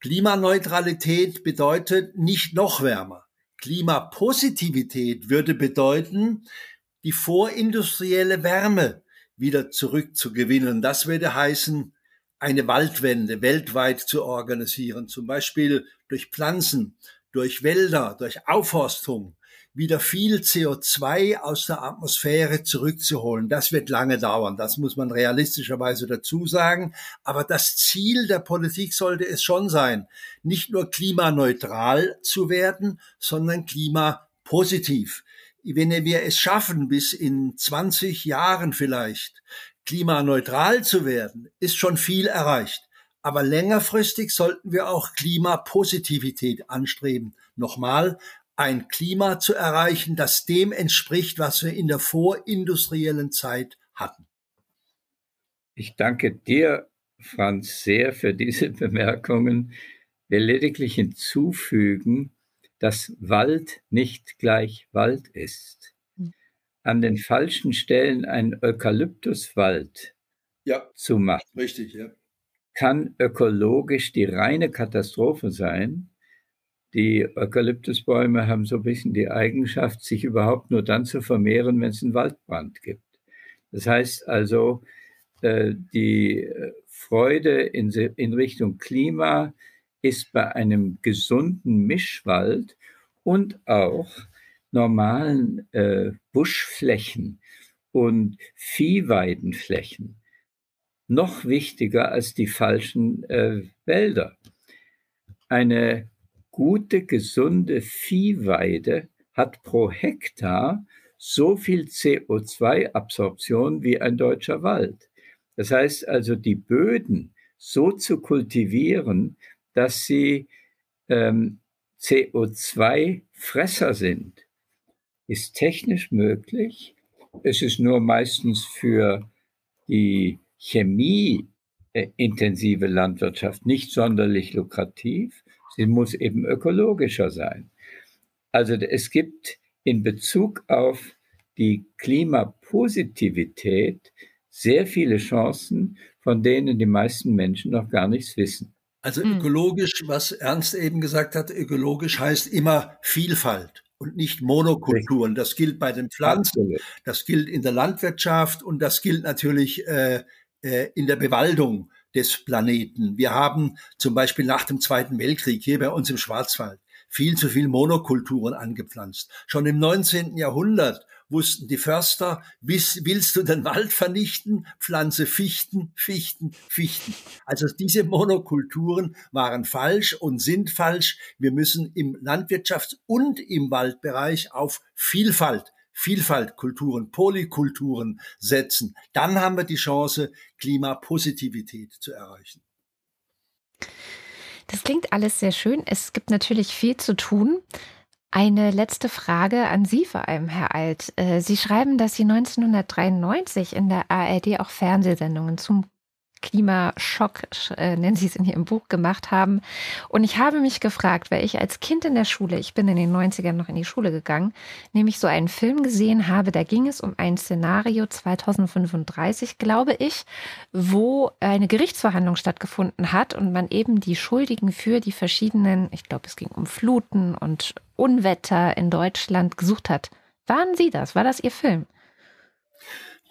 Klimaneutralität bedeutet nicht noch wärmer. Klimapositivität würde bedeuten, die vorindustrielle Wärme wieder zurückzugewinnen. Das würde heißen, eine Waldwende weltweit zu organisieren, zum Beispiel durch Pflanzen, durch Wälder, durch Aufforstung, wieder viel CO2 aus der Atmosphäre zurückzuholen. Das wird lange dauern. Das muss man realistischerweise dazu sagen. Aber das Ziel der Politik sollte es schon sein, nicht nur klimaneutral zu werden, sondern klimapositiv. Wenn wir es schaffen, bis in 20 Jahren vielleicht klimaneutral zu werden, ist schon viel erreicht. Aber längerfristig sollten wir auch Klimapositivität anstreben. Nochmal, ein Klima zu erreichen, das dem entspricht, was wir in der vorindustriellen Zeit hatten. Ich danke dir, Franz, sehr für diese Bemerkungen. Wir lediglich hinzufügen, dass Wald nicht gleich Wald ist. An den falschen Stellen einen Eukalyptuswald ja, zu machen, richtig, ja. kann ökologisch die reine Katastrophe sein, die Eukalyptusbäume haben so ein bisschen die Eigenschaft, sich überhaupt nur dann zu vermehren, wenn es einen Waldbrand gibt. Das heißt also, äh, die äh, Freude in, Richtung Klima ist bei einem gesunden Mischwald und auch normalen äh, Buschflächen und Viehweidenflächen noch wichtiger als die falschen Wälder. Eine gute, gesunde Viehweide hat pro Hektar so viel CO2-Absorption wie ein deutscher Wald. Das heißt also, die Böden so zu kultivieren, dass sie ähm, CO2-Fresser sind, ist technisch möglich. Es ist nur meistens für die chemieintensive Landwirtschaft nicht sonderlich lukrativ. Sie muss eben ökologischer sein. Also es gibt in Bezug auf die Klimapositivität sehr viele Chancen, von denen die meisten Menschen noch gar nichts wissen. Also hm. ökologisch, was Ernst eben gesagt hat, ökologisch heißt immer Vielfalt und nicht Monokulturen. Das gilt bei den Pflanzen, das gilt in der Landwirtschaft und das gilt natürlich äh, äh, in der Bewaldung des Planeten. Wir haben zum Beispiel nach dem Zweiten Weltkrieg hier bei uns im Schwarzwald viel zu viel Monokulturen angepflanzt. Schon im 19. Jahrhundert wussten die Förster, willst du den Wald vernichten, pflanze Fichten, Fichten, Fichten. Also diese Monokulturen waren falsch und sind falsch. Wir müssen im Landwirtschafts- und im Waldbereich auf Vielfalt Vielfaltkulturen, Polykulturen setzen, dann haben wir die Chance, Klimapositivität zu erreichen. Das klingt alles sehr schön. Es gibt natürlich viel zu tun. Eine letzte Frage an Sie vor allem, Herr Alt. Äh, Sie schreiben, dass Sie 1993 in der ARD auch Fernsehsendungen zum Klimaschock, äh, nennen Sie es in Ihrem Buch, gemacht haben. Und ich habe mich gefragt, weil ich als Kind in der Schule, ich bin in den 90ern noch in die Schule gegangen, nämlich so einen Film gesehen habe, da ging es um ein Szenario 2035, glaube ich, wo eine Gerichtsverhandlung stattgefunden hat und man eben die Schuldigen für die verschiedenen, ich glaube, es ging um Fluten und Unwetter in Deutschland gesucht hat. Waren Sie das? War das Ihr Film?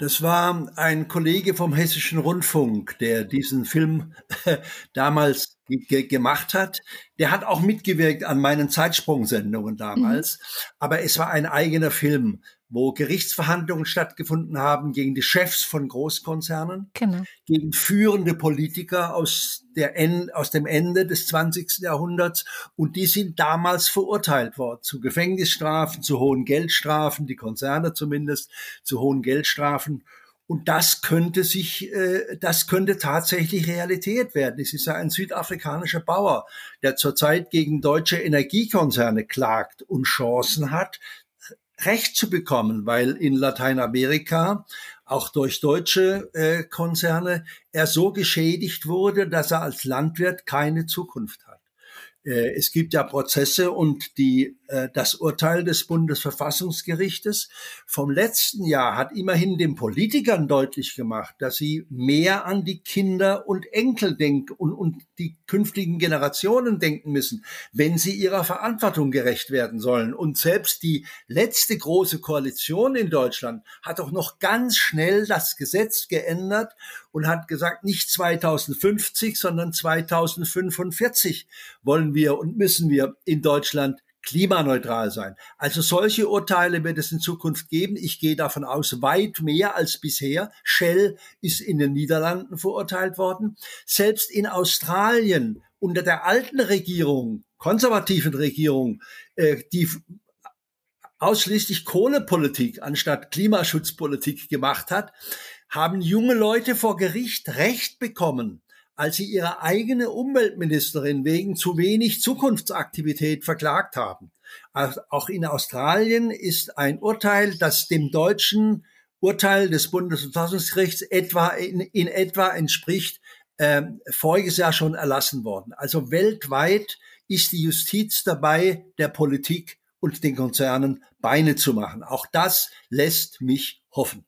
Das war ein Kollege vom Hessischen Rundfunk, der diesen Film damals ge gemacht hat. Der hat auch mitgewirkt an meinen Zeitsprungsendungen damals. Mhm. Aber es war ein eigener Film wo Gerichtsverhandlungen stattgefunden haben gegen die Chefs von Großkonzernen, genau. gegen führende Politiker aus, der aus dem Ende des 20. Jahrhunderts. Und die sind damals verurteilt worden zu Gefängnisstrafen, zu hohen Geldstrafen, die Konzerne zumindest, zu hohen Geldstrafen. Und das könnte sich, äh, das könnte tatsächlich Realität werden. Es ist ja ein südafrikanischer Bauer, der zurzeit gegen deutsche Energiekonzerne klagt und Chancen hat, Recht zu bekommen, weil in Lateinamerika auch durch deutsche äh, Konzerne er so geschädigt wurde, dass er als Landwirt keine Zukunft es gibt ja Prozesse und die, äh, das Urteil des Bundesverfassungsgerichtes vom letzten Jahr hat immerhin den Politikern deutlich gemacht, dass sie mehr an die Kinder und Enkel denken und, und die künftigen Generationen denken müssen, wenn sie ihrer Verantwortung gerecht werden sollen. Und selbst die letzte große Koalition in Deutschland hat doch noch ganz schnell das Gesetz geändert und hat gesagt, nicht 2050, sondern 2045 wollen wir und müssen wir in Deutschland klimaneutral sein. Also solche Urteile wird es in Zukunft geben. Ich gehe davon aus, weit mehr als bisher. Shell ist in den Niederlanden verurteilt worden. Selbst in Australien unter der alten Regierung, konservativen Regierung, äh, die ausschließlich Kohlepolitik anstatt Klimaschutzpolitik gemacht hat, haben junge Leute vor Gericht Recht bekommen, als sie ihre eigene Umweltministerin wegen zu wenig Zukunftsaktivität verklagt haben. Auch in Australien ist ein Urteil, das dem deutschen Urteil des Bundesverfassungsgerichts etwa in, in etwa entspricht, äh, voriges Jahr schon erlassen worden. Also weltweit ist die Justiz dabei, der Politik und den Konzernen Beine zu machen. Auch das lässt mich hoffen.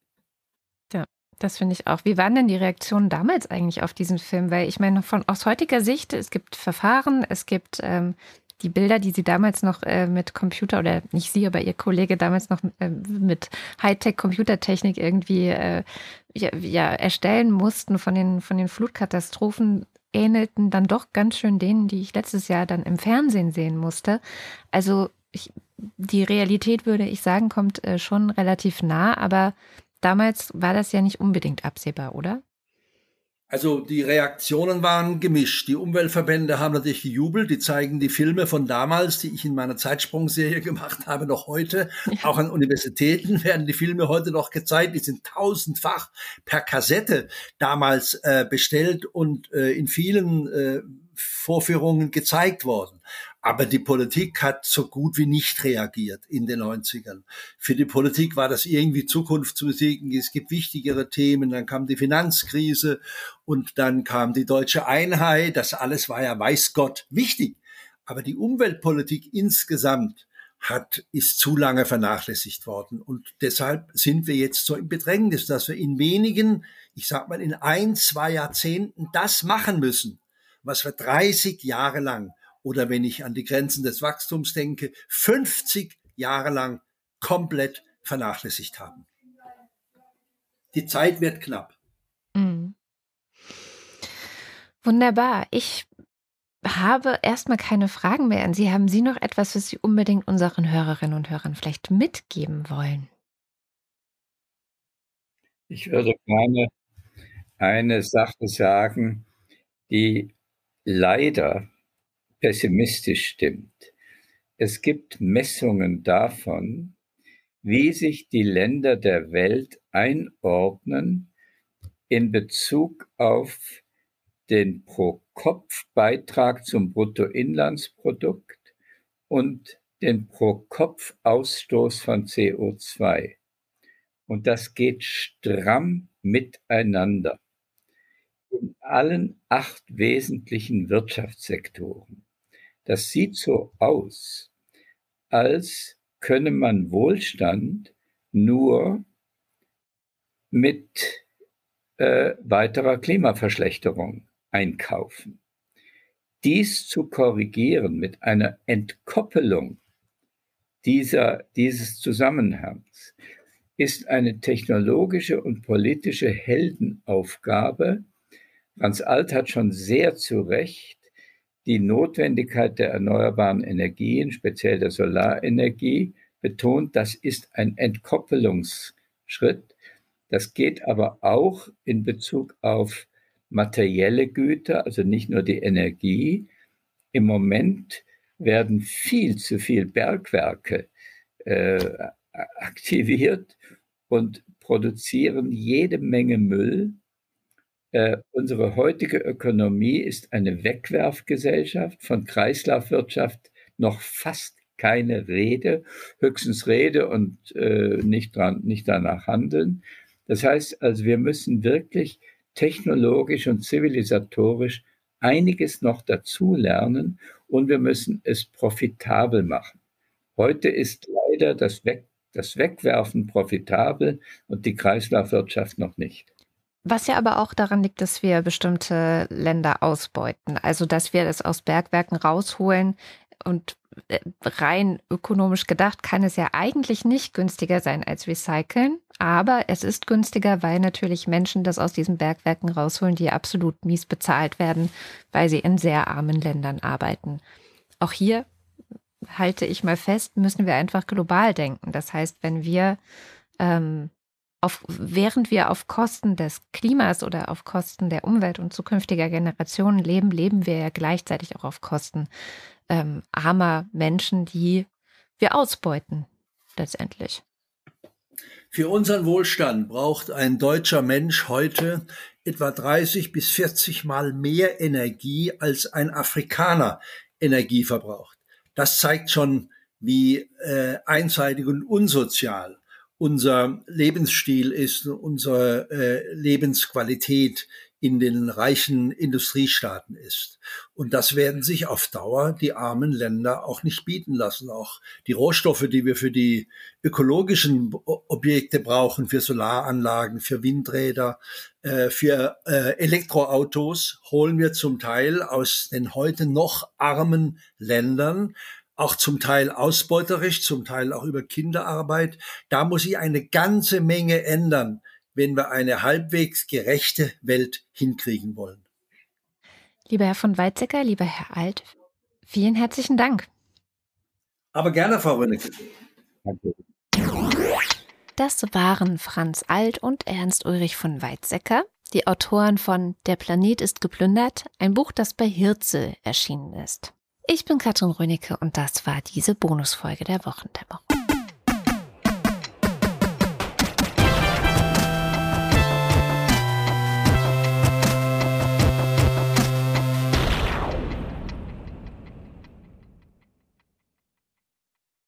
Das finde ich auch. Wie waren denn die Reaktionen damals eigentlich auf diesen Film? Weil ich meine, von aus heutiger Sicht, es gibt Verfahren, es gibt ähm, die Bilder, die Sie damals noch äh, mit Computer oder nicht Sie, aber Ihr Kollege damals noch äh, mit Hightech-Computertechnik irgendwie äh, ja, ja, erstellen mussten von den, von den Flutkatastrophen, ähnelten dann doch ganz schön denen, die ich letztes Jahr dann im Fernsehen sehen musste. Also ich, die Realität, würde ich sagen, kommt äh, schon relativ nah, aber damals war das ja nicht unbedingt absehbar, oder? Also die Reaktionen waren gemischt. Die Umweltverbände haben natürlich gejubelt. Die zeigen die Filme von damals, die ich in meiner Zeitsprungserie gemacht habe, noch heute. Ja. Auch an Universitäten werden die Filme heute noch gezeigt. Die sind tausendfach per Kassette damals äh, bestellt und äh, in vielen äh, Vorführungen gezeigt worden. Aber die Politik hat so gut wie nicht reagiert in den 90ern. Für die Politik war das irgendwie Zukunftsmusik. Es gibt wichtigere Themen. Dann kam die Finanzkrise und dann kam die deutsche Einheit. Das alles war ja, weiß Gott, wichtig. Aber die Umweltpolitik insgesamt hat, ist zu lange vernachlässigt worden. Und deshalb sind wir jetzt so im Bedrängnis, dass wir in wenigen, ich sag mal in ein, zwei Jahrzehnten das machen müssen, was wir 30 Jahre lang oder wenn ich an die Grenzen des Wachstums denke, 50 Jahre lang komplett vernachlässigt haben. Die Zeit wird knapp. Mhm. Wunderbar. Ich habe erstmal keine Fragen mehr an Sie. Haben Sie noch etwas, was Sie unbedingt unseren Hörerinnen und Hörern vielleicht mitgeben wollen? Ich würde gerne eine Sache sagen, die leider pessimistisch stimmt. Es gibt Messungen davon, wie sich die Länder der Welt einordnen in Bezug auf den Pro-Kopf-Beitrag zum Bruttoinlandsprodukt und den Pro-Kopf-Ausstoß von CO2. Und das geht stramm miteinander in allen acht wesentlichen Wirtschaftssektoren. Das sieht so aus, als könne man Wohlstand nur mit äh, weiterer Klimaverschlechterung einkaufen. Dies zu korrigieren mit einer Entkoppelung dieser, dieses Zusammenhangs ist eine technologische und politische Heldenaufgabe. Franz Alt hat schon sehr zu Recht die Notwendigkeit der erneuerbaren Energien, speziell der Solarenergie, betont, das ist ein Entkoppelungsschritt. Das geht aber auch in Bezug auf materielle Güter, also nicht nur die Energie. Im Moment werden viel zu viel Bergwerke äh, aktiviert und produzieren jede Menge Müll, äh, unsere heutige Ökonomie ist eine Wegwerfgesellschaft, von Kreislaufwirtschaft noch fast keine Rede, höchstens Rede und äh, nicht, dran, nicht danach handeln. Das heißt also, wir müssen wirklich technologisch und zivilisatorisch einiges noch dazulernen und wir müssen es profitabel machen. Heute ist leider das, Weg, das Wegwerfen profitabel und die Kreislaufwirtschaft noch nicht. Was ja aber auch daran liegt, dass wir bestimmte Länder ausbeuten. Also, dass wir das aus Bergwerken rausholen und äh, rein ökonomisch gedacht kann es ja eigentlich nicht günstiger sein als recyceln. Aber es ist günstiger, weil natürlich Menschen das aus diesen Bergwerken rausholen, die absolut mies bezahlt werden, weil sie in sehr armen Ländern arbeiten. Auch hier halte ich mal fest, müssen wir einfach global denken. Das heißt, wenn wir ähm, auf, während wir auf Kosten des Klimas oder auf Kosten der Umwelt und zukünftiger Generationen leben, leben wir ja gleichzeitig auch auf Kosten ähm, armer Menschen, die wir ausbeuten letztendlich. Für unseren Wohlstand braucht ein deutscher Mensch heute etwa 30 bis 40 Mal mehr Energie als ein Afrikaner Energie verbraucht. Das zeigt schon, wie äh, einseitig und unsozial unser Lebensstil ist, unsere äh, Lebensqualität in den reichen Industriestaaten ist. Und das werden sich auf Dauer die armen Länder auch nicht bieten lassen. Auch die Rohstoffe, die wir für die ökologischen Objekte brauchen, für Solaranlagen, für Windräder, äh, für äh, Elektroautos, holen wir zum Teil aus den heute noch armen Ländern, auch zum Teil ausbeuterisch, zum Teil auch über Kinderarbeit. Da muss sich eine ganze Menge ändern, wenn wir eine halbwegs gerechte Welt hinkriegen wollen. Lieber Herr von Weizsäcker, lieber Herr Alt, vielen herzlichen Dank. Aber gerne, Frau Rönnecke. Das waren Franz Alt und Ernst Ulrich von Weizsäcker, die Autoren von Der Planet ist geplündert, ein Buch, das bei Hirze erschienen ist. Ich bin Katrin Rönecke und das war diese Bonusfolge der Wochendämmerung.